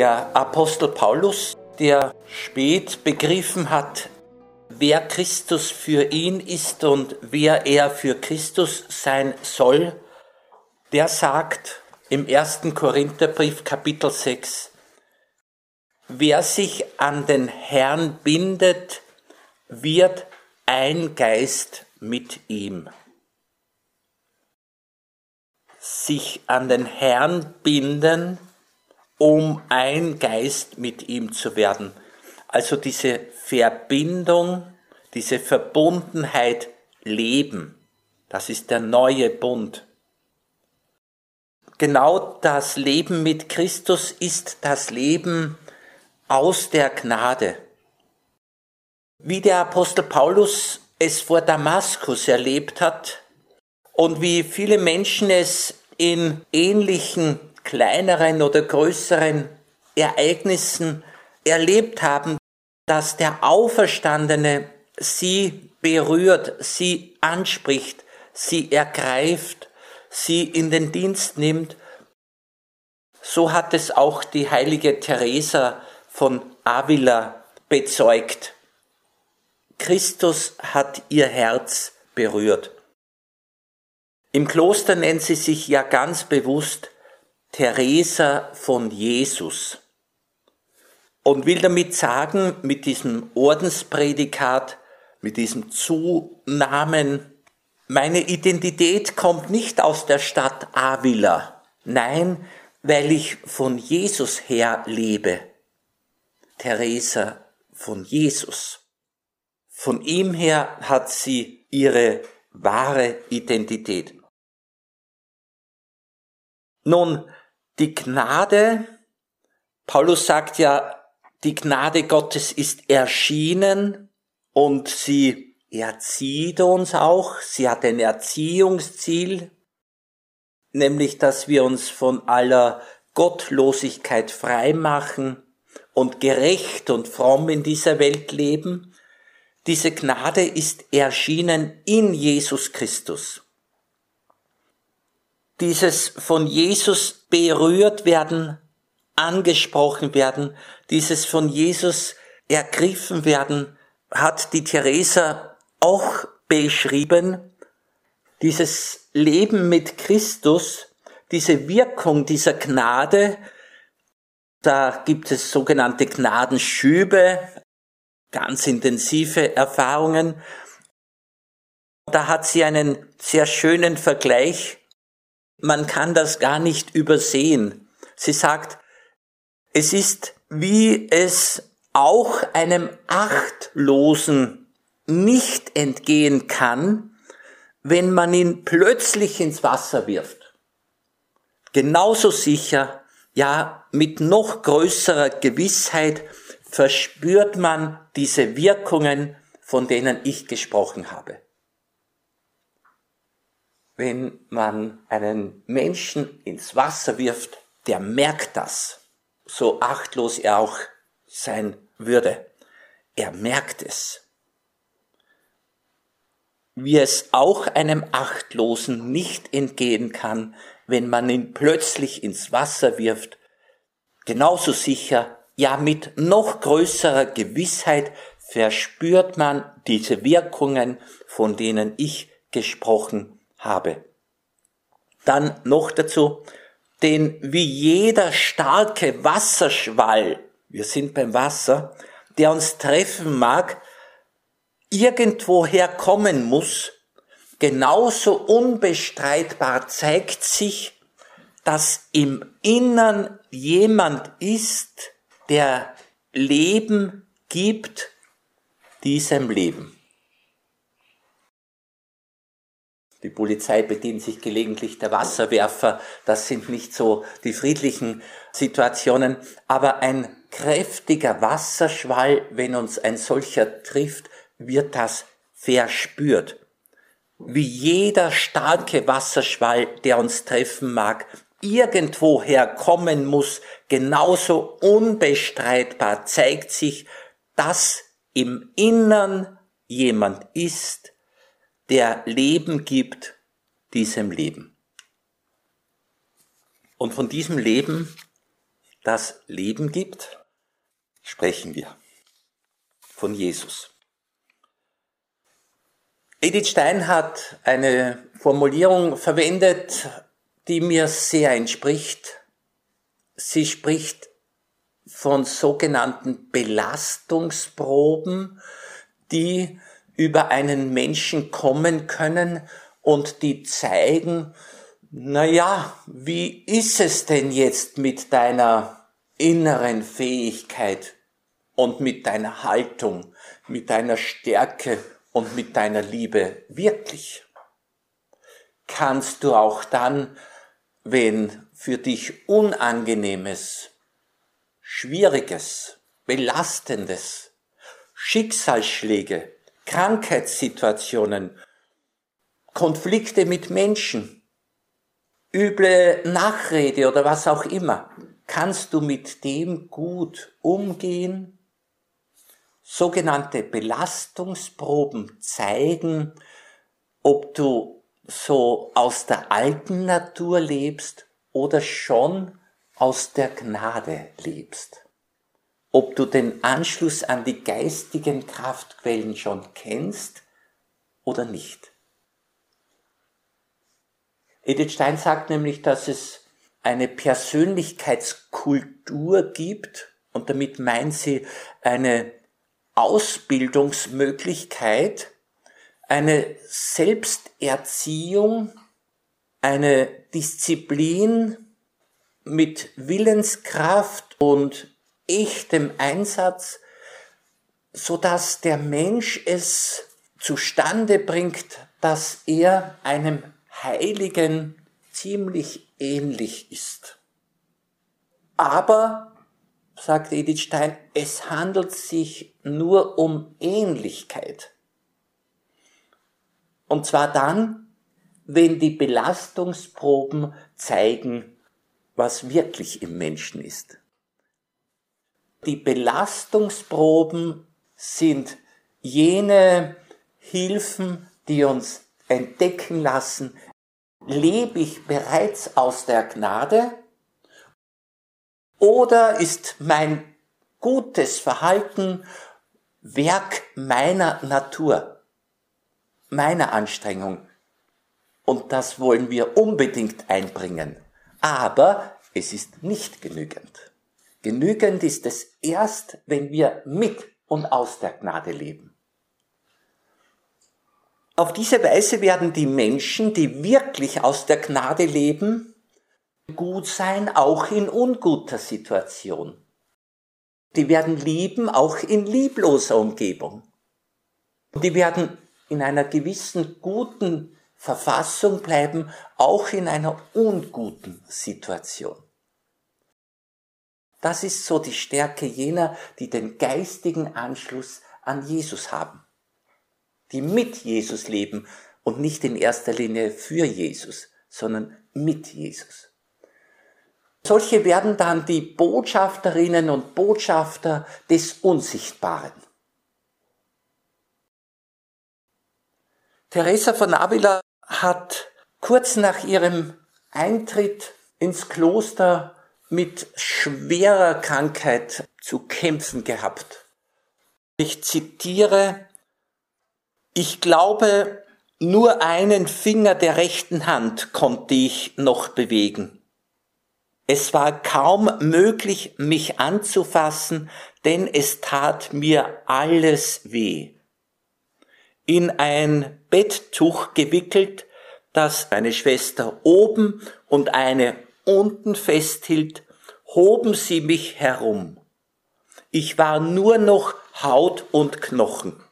Der Apostel Paulus, der spät begriffen hat, wer Christus für ihn ist und wer er für Christus sein soll, der sagt im ersten Korintherbrief Kapitel 6, wer sich an den Herrn bindet, wird ein Geist mit ihm. Sich an den Herrn binden, um ein Geist mit ihm zu werden. Also diese Verbindung, diese Verbundenheit leben. Das ist der neue Bund. Genau das Leben mit Christus ist das Leben aus der Gnade. Wie der Apostel Paulus es vor Damaskus erlebt hat und wie viele Menschen es in ähnlichen kleineren oder größeren Ereignissen erlebt haben, dass der Auferstandene sie berührt, sie anspricht, sie ergreift, sie in den Dienst nimmt. So hat es auch die heilige Teresa von Avila bezeugt. Christus hat ihr Herz berührt. Im Kloster nennt sie sich ja ganz bewusst Teresa von Jesus und will damit sagen, mit diesem Ordensprädikat, mit diesem Zunamen, meine Identität kommt nicht aus der Stadt Avila, nein, weil ich von Jesus her lebe. Teresa von Jesus. Von ihm her hat sie ihre wahre Identität. Nun, die Gnade, Paulus sagt ja, die Gnade Gottes ist erschienen und sie erzieht uns auch. Sie hat ein Erziehungsziel, nämlich dass wir uns von aller Gottlosigkeit frei machen und gerecht und fromm in dieser Welt leben. Diese Gnade ist erschienen in Jesus Christus dieses von Jesus berührt werden, angesprochen werden, dieses von Jesus ergriffen werden, hat die Theresa auch beschrieben. Dieses Leben mit Christus, diese Wirkung dieser Gnade, da gibt es sogenannte Gnadenschübe, ganz intensive Erfahrungen. Da hat sie einen sehr schönen Vergleich man kann das gar nicht übersehen. Sie sagt, es ist, wie es auch einem Achtlosen nicht entgehen kann, wenn man ihn plötzlich ins Wasser wirft. Genauso sicher, ja, mit noch größerer Gewissheit verspürt man diese Wirkungen, von denen ich gesprochen habe wenn man einen Menschen ins Wasser wirft, der merkt das, so achtlos er auch sein würde. Er merkt es. Wie es auch einem Achtlosen nicht entgehen kann, wenn man ihn plötzlich ins Wasser wirft, genauso sicher, ja mit noch größerer Gewissheit verspürt man diese Wirkungen, von denen ich gesprochen habe. Dann noch dazu, denn wie jeder starke Wasserschwall, wir sind beim Wasser, der uns treffen mag, irgendwoher kommen muss, genauso unbestreitbar zeigt sich, dass im Innern jemand ist, der Leben gibt diesem Leben. Die Polizei bedient sich gelegentlich der Wasserwerfer. Das sind nicht so die friedlichen Situationen. Aber ein kräftiger Wasserschwall, wenn uns ein solcher trifft, wird das verspürt. Wie jeder starke Wasserschwall, der uns treffen mag, irgendwoher kommen muss, genauso unbestreitbar zeigt sich, dass im Innern jemand ist, der Leben gibt diesem Leben. Und von diesem Leben das Leben gibt, sprechen wir von Jesus. Edith Stein hat eine Formulierung verwendet, die mir sehr entspricht. Sie spricht von sogenannten Belastungsproben, die über einen Menschen kommen können und die zeigen, na ja, wie ist es denn jetzt mit deiner inneren Fähigkeit und mit deiner Haltung, mit deiner Stärke und mit deiner Liebe wirklich? Kannst du auch dann, wenn für dich Unangenehmes, Schwieriges, Belastendes, Schicksalsschläge, Krankheitssituationen, Konflikte mit Menschen, üble Nachrede oder was auch immer, kannst du mit dem gut umgehen? Sogenannte Belastungsproben zeigen, ob du so aus der alten Natur lebst oder schon aus der Gnade lebst. Ob du den Anschluss an die geistigen Kraftquellen schon kennst oder nicht. Edith Stein sagt nämlich, dass es eine Persönlichkeitskultur gibt und damit meint sie eine Ausbildungsmöglichkeit, eine Selbsterziehung, eine Disziplin mit Willenskraft und echtem Einsatz, so dass der Mensch es zustande bringt, dass er einem Heiligen ziemlich ähnlich ist. Aber, sagt Edith Stein, es handelt sich nur um Ähnlichkeit. Und zwar dann, wenn die Belastungsproben zeigen, was wirklich im Menschen ist. Die Belastungsproben sind jene Hilfen, die uns entdecken lassen, lebe ich bereits aus der Gnade oder ist mein gutes Verhalten Werk meiner Natur, meiner Anstrengung. Und das wollen wir unbedingt einbringen. Aber es ist nicht genügend. Genügend ist es erst, wenn wir mit und aus der Gnade leben. Auf diese Weise werden die Menschen, die wirklich aus der Gnade leben, gut sein, auch in unguter Situation. Die werden lieben, auch in liebloser Umgebung. Die werden in einer gewissen guten Verfassung bleiben, auch in einer unguten Situation. Das ist so die Stärke jener, die den geistigen Anschluss an Jesus haben die mit Jesus leben und nicht in erster Linie für Jesus, sondern mit Jesus. Solche werden dann die Botschafterinnen und Botschafter des Unsichtbaren. Teresa von Avila hat kurz nach ihrem Eintritt ins Kloster mit schwerer Krankheit zu kämpfen gehabt. Ich zitiere ich glaube, nur einen Finger der rechten Hand konnte ich noch bewegen. Es war kaum möglich, mich anzufassen, denn es tat mir alles weh. In ein Betttuch gewickelt, das eine Schwester oben und eine unten festhielt, hoben sie mich herum. Ich war nur noch Haut und Knochen.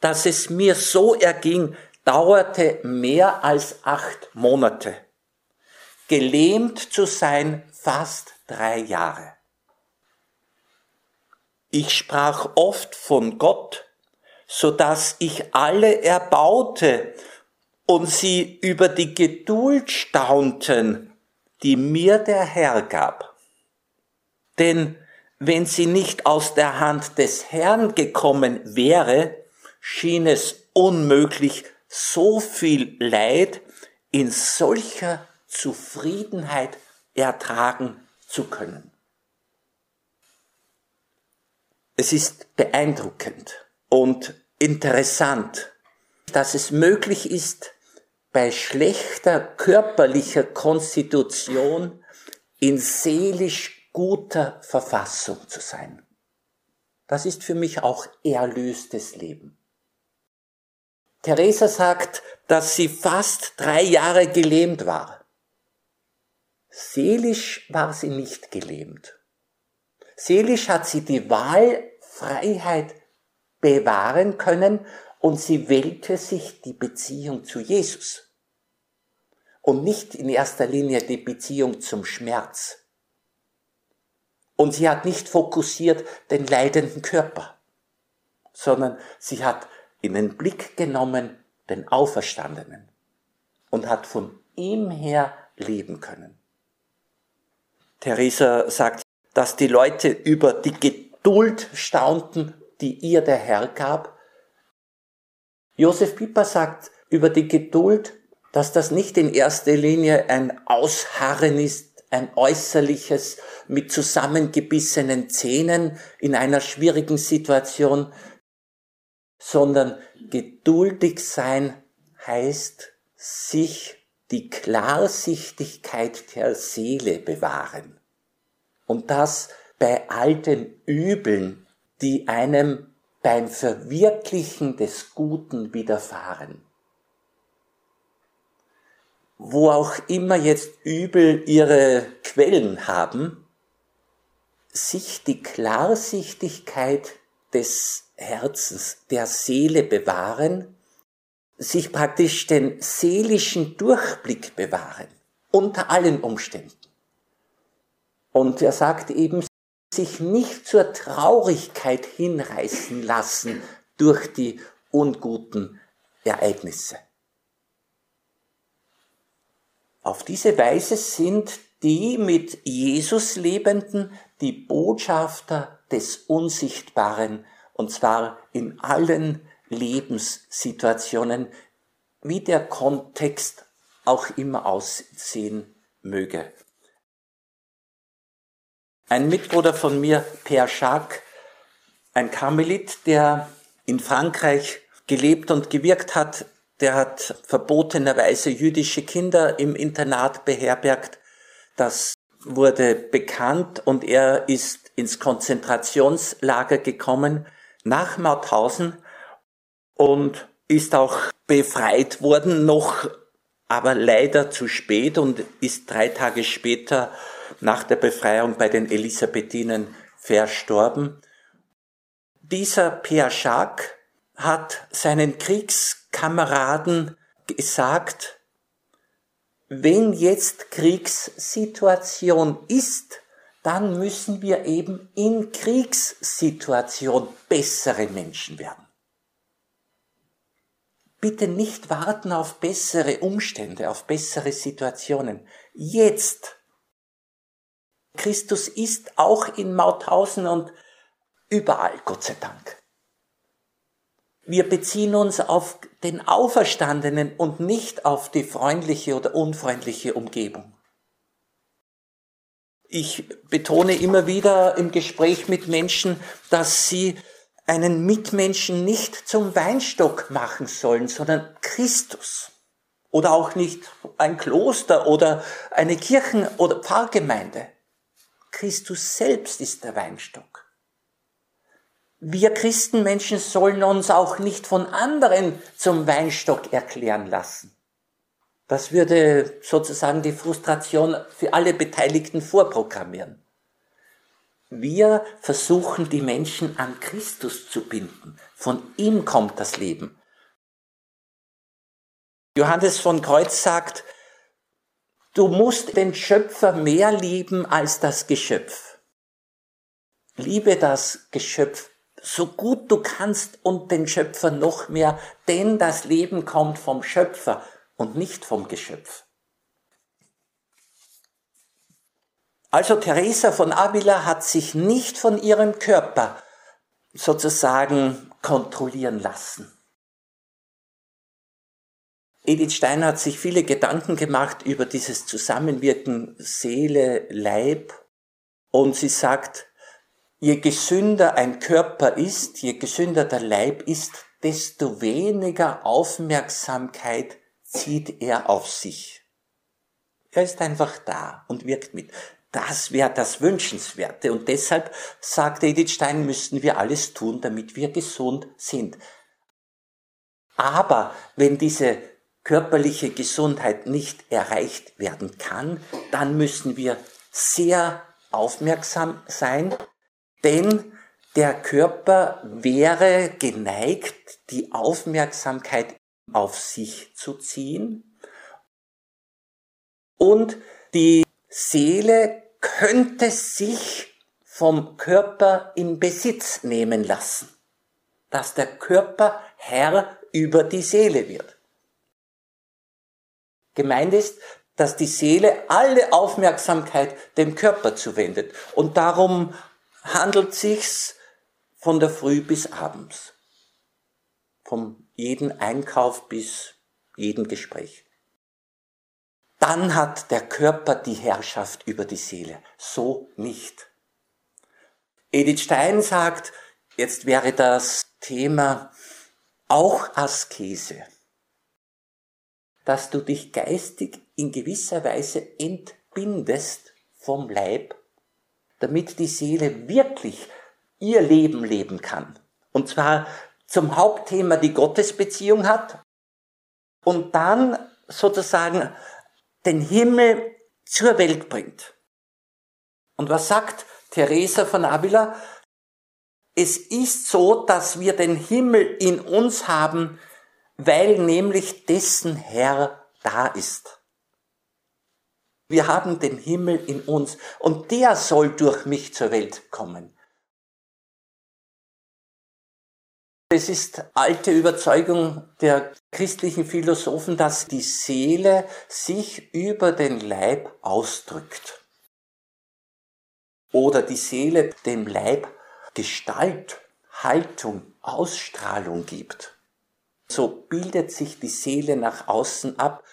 Dass es mir so erging, dauerte mehr als acht Monate. Gelähmt zu sein fast drei Jahre. Ich sprach oft von Gott, so dass ich alle erbaute und sie über die Geduld staunten, die mir der Herr gab. Denn wenn sie nicht aus der Hand des Herrn gekommen wäre, schien es unmöglich, so viel Leid in solcher Zufriedenheit ertragen zu können. Es ist beeindruckend und interessant, dass es möglich ist, bei schlechter körperlicher Konstitution in seelisch guter Verfassung zu sein. Das ist für mich auch erlöstes Leben. Theresa sagt, dass sie fast drei Jahre gelähmt war. Seelisch war sie nicht gelähmt. Seelisch hat sie die Wahlfreiheit bewahren können und sie wählte sich die Beziehung zu Jesus und nicht in erster Linie die Beziehung zum Schmerz. Und sie hat nicht fokussiert den leidenden Körper, sondern sie hat in den Blick genommen den Auferstandenen und hat von ihm her leben können. Theresa sagt, dass die Leute über die Geduld staunten, die ihr der Herr gab. Josef Pieper sagt über die Geduld, dass das nicht in erster Linie ein Ausharren ist, ein äußerliches mit zusammengebissenen Zähnen in einer schwierigen Situation, sondern geduldig sein heißt sich die Klarsichtigkeit der Seele bewahren. Und das bei alten Übeln, die einem beim Verwirklichen des Guten widerfahren. Wo auch immer jetzt Übel ihre Quellen haben, sich die Klarsichtigkeit des Herzens, der Seele bewahren, sich praktisch den seelischen Durchblick bewahren, unter allen Umständen. Und er sagt eben, sich nicht zur Traurigkeit hinreißen lassen durch die unguten Ereignisse. Auf diese Weise sind die mit Jesus Lebenden die Botschafter des Unsichtbaren, und zwar in allen Lebenssituationen, wie der Kontext auch immer aussehen möge. Ein Mitbruder von mir, Pierre Jacques, ein Karmelit, der in Frankreich gelebt und gewirkt hat, der hat verbotenerweise jüdische Kinder im Internat beherbergt. Das wurde bekannt und er ist ins Konzentrationslager gekommen nach Mauthausen und ist auch befreit worden, noch aber leider zu spät und ist drei Tage später nach der Befreiung bei den Elisabethinen verstorben. Dieser Pierre Jacques hat seinen Kriegskameraden gesagt, wenn jetzt Kriegssituation ist, dann müssen wir eben in Kriegssituation bessere Menschen werden. Bitte nicht warten auf bessere Umstände, auf bessere Situationen. Jetzt. Christus ist auch in Mauthausen und überall, Gott sei Dank. Wir beziehen uns auf den Auferstandenen und nicht auf die freundliche oder unfreundliche Umgebung. Ich betone immer wieder im Gespräch mit Menschen, dass sie einen Mitmenschen nicht zum Weinstock machen sollen, sondern Christus. Oder auch nicht ein Kloster oder eine Kirchen- oder Pfarrgemeinde. Christus selbst ist der Weinstock. Wir Christenmenschen sollen uns auch nicht von anderen zum Weinstock erklären lassen. Das würde sozusagen die Frustration für alle Beteiligten vorprogrammieren. Wir versuchen die Menschen an Christus zu binden. Von ihm kommt das Leben. Johannes von Kreuz sagt, du musst den Schöpfer mehr lieben als das Geschöpf. Liebe das Geschöpf so gut du kannst und den Schöpfer noch mehr, denn das Leben kommt vom Schöpfer und nicht vom Geschöpf. Also Teresa von Avila hat sich nicht von ihrem Körper sozusagen kontrollieren lassen. Edith Stein hat sich viele Gedanken gemacht über dieses Zusammenwirken Seele, Leib Und sie sagt, je gesünder ein Körper ist, je gesünder der Leib ist, desto weniger Aufmerksamkeit zieht er auf sich. Er ist einfach da und wirkt mit. Das wäre das Wünschenswerte. Und deshalb, sagt Edith Stein, müssten wir alles tun, damit wir gesund sind. Aber wenn diese körperliche Gesundheit nicht erreicht werden kann, dann müssen wir sehr aufmerksam sein, denn der Körper wäre geneigt, die Aufmerksamkeit auf sich zu ziehen und die Seele könnte sich vom Körper in Besitz nehmen lassen, dass der Körper Herr über die Seele wird. Gemeint ist, dass die Seele alle Aufmerksamkeit dem Körper zuwendet. Und darum handelt sich's von der Früh bis abends. Vom jeden Einkauf bis jeden Gespräch. Dann hat der Körper die Herrschaft über die Seele. So nicht. Edith Stein sagt, jetzt wäre das Thema auch Askese, dass du dich geistig in gewisser Weise entbindest vom Leib, damit die Seele wirklich ihr Leben leben kann. Und zwar zum Hauptthema die Gottesbeziehung hat und dann sozusagen den Himmel zur Welt bringt. Und was sagt Teresa von Avila? Es ist so, dass wir den Himmel in uns haben, weil nämlich dessen Herr da ist. Wir haben den Himmel in uns und der soll durch mich zur Welt kommen. Es ist alte Überzeugung der christlichen Philosophen, dass die Seele sich über den Leib ausdrückt. Oder die Seele dem Leib Gestalt, Haltung, Ausstrahlung gibt. So bildet sich die Seele nach außen ab.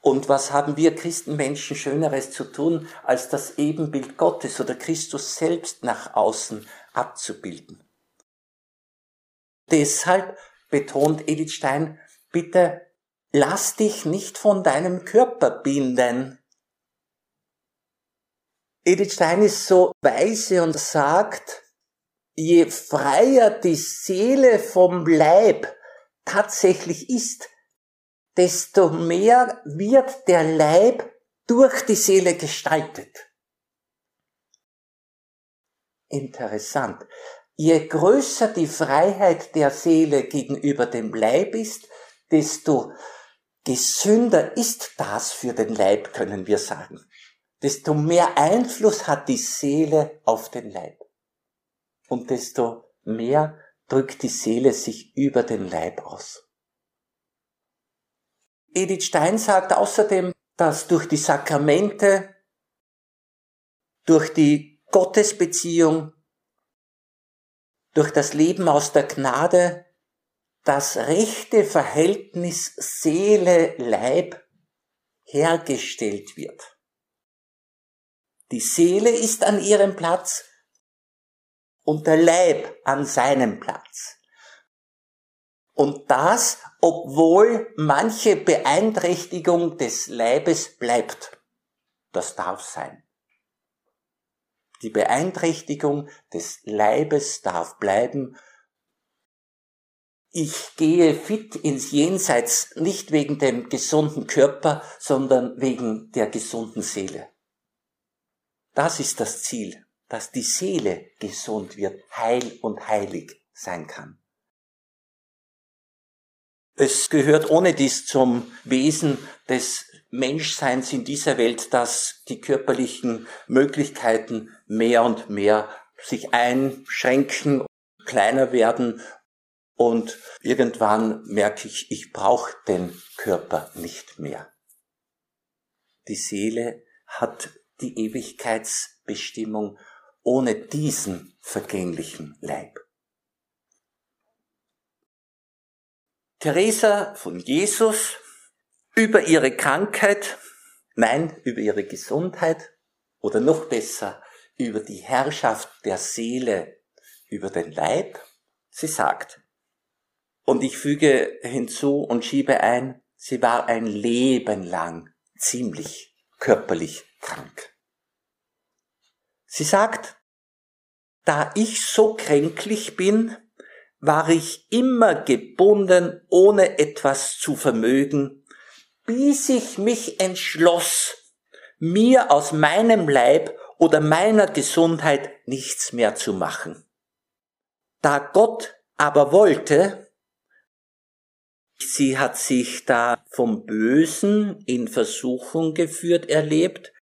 Und was haben wir Christenmenschen Schöneres zu tun, als das Ebenbild Gottes oder Christus selbst nach außen abzubilden? Deshalb betont Edith Stein, bitte lass dich nicht von deinem Körper binden. Edith Stein ist so weise und sagt, je freier die Seele vom Leib tatsächlich ist, desto mehr wird der Leib durch die Seele gestaltet. Interessant. Je größer die Freiheit der Seele gegenüber dem Leib ist, desto gesünder ist das für den Leib, können wir sagen. Desto mehr Einfluss hat die Seele auf den Leib. Und desto mehr drückt die Seele sich über den Leib aus. Edith Stein sagt außerdem, dass durch die Sakramente, durch die Gottesbeziehung durch das Leben aus der Gnade das rechte Verhältnis Seele-Leib hergestellt wird. Die Seele ist an ihrem Platz und der Leib an seinem Platz. Und das, obwohl manche Beeinträchtigung des Leibes bleibt. Das darf sein. Die Beeinträchtigung des Leibes darf bleiben. Ich gehe fit ins Jenseits nicht wegen dem gesunden Körper, sondern wegen der gesunden Seele. Das ist das Ziel, dass die Seele gesund wird, heil und heilig sein kann. Es gehört ohne dies zum Wesen des Menschseins in dieser Welt, dass die körperlichen Möglichkeiten mehr und mehr sich einschränken, kleiner werden und irgendwann merke ich, ich brauche den Körper nicht mehr. Die Seele hat die Ewigkeitsbestimmung ohne diesen vergänglichen Leib. Teresa von Jesus über ihre Krankheit, nein, über ihre Gesundheit oder noch besser über die Herrschaft der Seele über den Leib. Sie sagt, und ich füge hinzu und schiebe ein, sie war ein Leben lang ziemlich körperlich krank. Sie sagt, da ich so kränklich bin, war ich immer gebunden, ohne etwas zu vermögen, bis ich mich entschloss, mir aus meinem Leib oder meiner Gesundheit nichts mehr zu machen. Da Gott aber wollte, sie hat sich da vom Bösen in Versuchung geführt erlebt,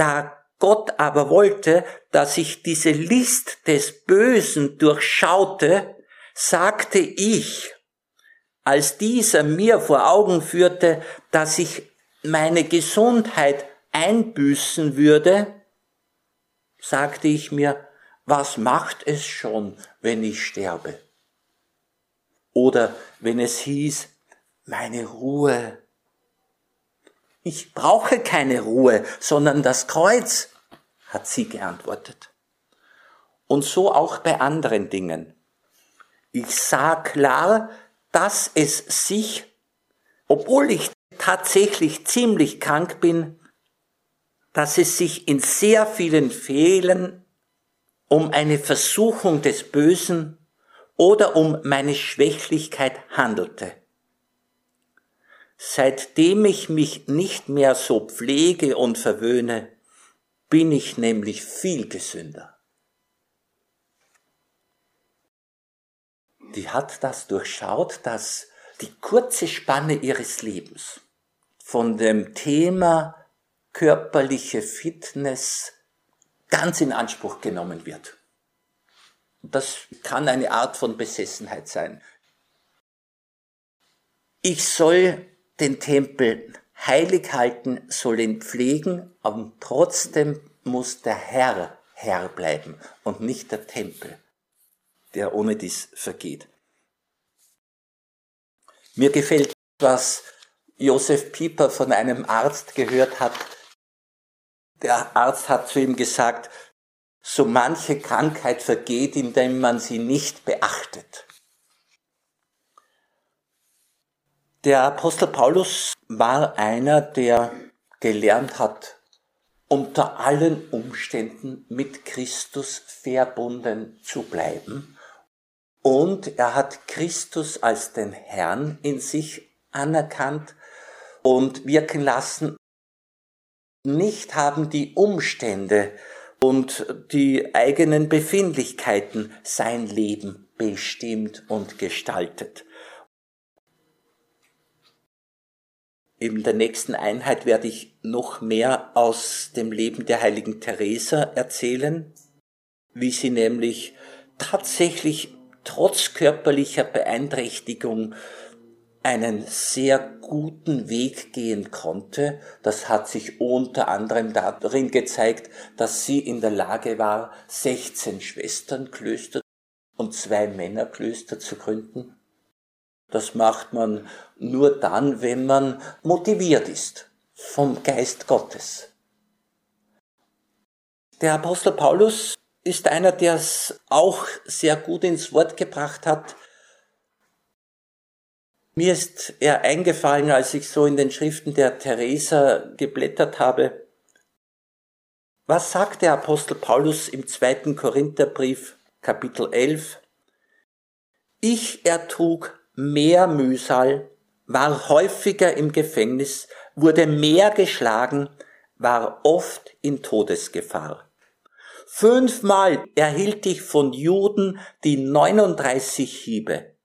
da Gott aber wollte, dass ich diese List des Bösen durchschaute, sagte ich, als dieser mir vor Augen führte, dass ich meine Gesundheit einbüßen würde, sagte ich mir, was macht es schon, wenn ich sterbe? Oder wenn es hieß, meine Ruhe. Ich brauche keine Ruhe, sondern das Kreuz, hat sie geantwortet. Und so auch bei anderen Dingen. Ich sah klar, dass es sich, obwohl ich tatsächlich ziemlich krank bin, dass es sich in sehr vielen Fällen um eine Versuchung des Bösen oder um meine Schwächlichkeit handelte. Seitdem ich mich nicht mehr so pflege und verwöhne, bin ich nämlich viel gesünder. Die hat das durchschaut, dass die kurze Spanne ihres Lebens von dem Thema körperliche Fitness ganz in Anspruch genommen wird. Das kann eine Art von Besessenheit sein. Ich soll den Tempel heilig halten, soll ihn pflegen, aber trotzdem muss der Herr Herr bleiben und nicht der Tempel, der ohne dies vergeht. Mir gefällt, was Josef Pieper von einem Arzt gehört hat. Der Arzt hat zu ihm gesagt, so manche Krankheit vergeht, indem man sie nicht beachtet. Der Apostel Paulus war einer, der gelernt hat, unter allen Umständen mit Christus verbunden zu bleiben. Und er hat Christus als den Herrn in sich anerkannt und wirken lassen. Nicht haben die Umstände und die eigenen Befindlichkeiten sein Leben bestimmt und gestaltet. In der nächsten Einheit werde ich noch mehr aus dem Leben der heiligen Teresa erzählen, wie sie nämlich tatsächlich trotz körperlicher Beeinträchtigung einen sehr guten Weg gehen konnte. Das hat sich unter anderem darin gezeigt, dass sie in der Lage war, 16 Schwesternklöster und zwei Männerklöster zu gründen. Das macht man nur dann, wenn man motiviert ist vom Geist Gottes. Der Apostel Paulus ist einer, der es auch sehr gut ins Wort gebracht hat. Mir ist er eingefallen, als ich so in den Schriften der Theresa geblättert habe. Was sagt der Apostel Paulus im zweiten Korintherbrief, Kapitel 11? Ich ertrug mehr Mühsal, war häufiger im Gefängnis, wurde mehr geschlagen, war oft in Todesgefahr. Fünfmal erhielt ich von Juden die 39 Hiebe.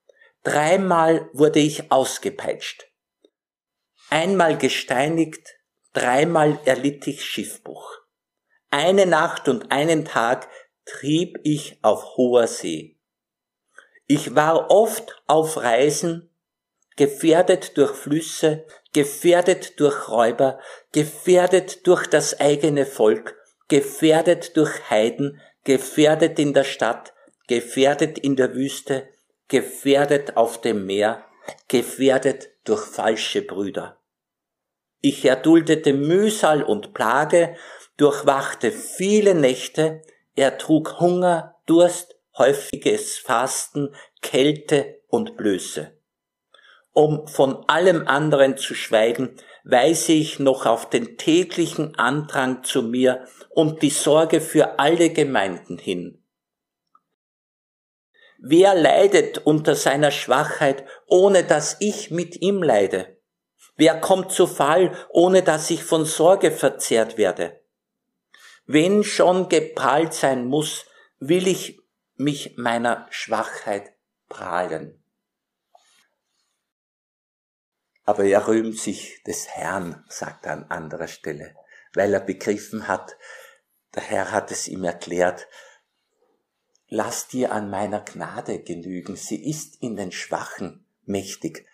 Dreimal wurde ich ausgepeitscht. Einmal gesteinigt, dreimal erlitt ich Schiffbruch. Eine Nacht und einen Tag trieb ich auf hoher See. Ich war oft auf Reisen, gefährdet durch Flüsse, gefährdet durch Räuber, gefährdet durch das eigene Volk, gefährdet durch Heiden, gefährdet in der Stadt, gefährdet in der Wüste, gefährdet auf dem Meer, gefährdet durch falsche Brüder. Ich erduldete Mühsal und Plage, durchwachte viele Nächte, er trug Hunger, Durst, häufiges Fasten, Kälte und Blöße. Um von allem anderen zu schweigen, weise ich noch auf den täglichen Andrang zu mir und die Sorge für alle Gemeinden hin. Wer leidet unter seiner Schwachheit, ohne dass ich mit ihm leide? Wer kommt zu Fall, ohne dass ich von Sorge verzehrt werde? Wenn schon geprahlt sein muss, will ich mich meiner Schwachheit prahlen. Aber er rühmt sich des Herrn, sagt er an anderer Stelle, weil er begriffen hat, der Herr hat es ihm erklärt, lass dir an meiner Gnade genügen, sie ist in den Schwachen mächtig.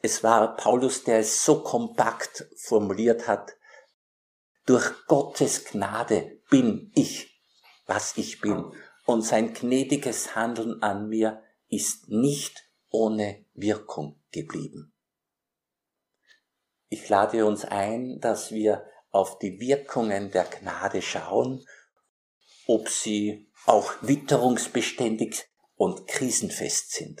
Es war Paulus, der es so kompakt formuliert hat, durch Gottes Gnade bin ich, was ich bin, und sein gnädiges Handeln an mir ist nicht ohne Wirkung geblieben. Ich lade uns ein, dass wir auf die Wirkungen der Gnade schauen, ob sie auch witterungsbeständig und krisenfest sind.